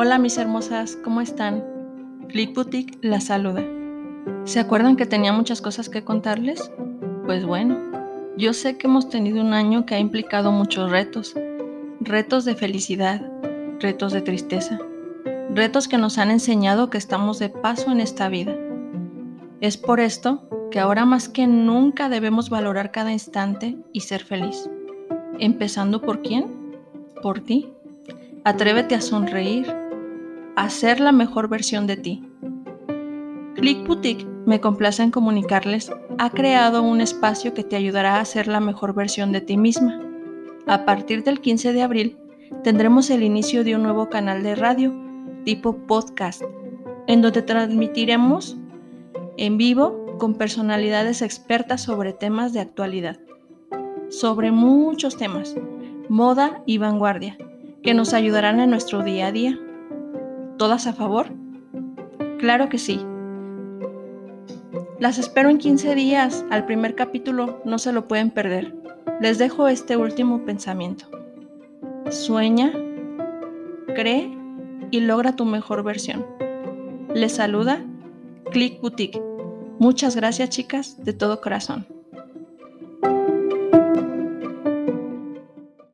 Hola mis hermosas, ¿cómo están? Click Boutique la saluda. ¿Se acuerdan que tenía muchas cosas que contarles? Pues bueno, yo sé que hemos tenido un año que ha implicado muchos retos. Retos de felicidad, retos de tristeza, retos que nos han enseñado que estamos de paso en esta vida. Es por esto que ahora más que nunca debemos valorar cada instante y ser feliz. Empezando por quién? Por ti. Atrévete a sonreír, a ser la mejor versión de ti. Click Boutique, me complace en comunicarles, ha creado un espacio que te ayudará a ser la mejor versión de ti misma. A partir del 15 de abril, tendremos el inicio de un nuevo canal de radio, tipo podcast, en donde transmitiremos en vivo con personalidades expertas sobre temas de actualidad, sobre muchos temas, moda y vanguardia, que nos ayudarán en nuestro día a día. ¿Todas a favor? Claro que sí. Las espero en 15 días. Al primer capítulo no se lo pueden perder. Les dejo este último pensamiento. Sueña, cree y logra tu mejor versión. Les saluda Click Boutique. Muchas gracias chicas, de todo corazón.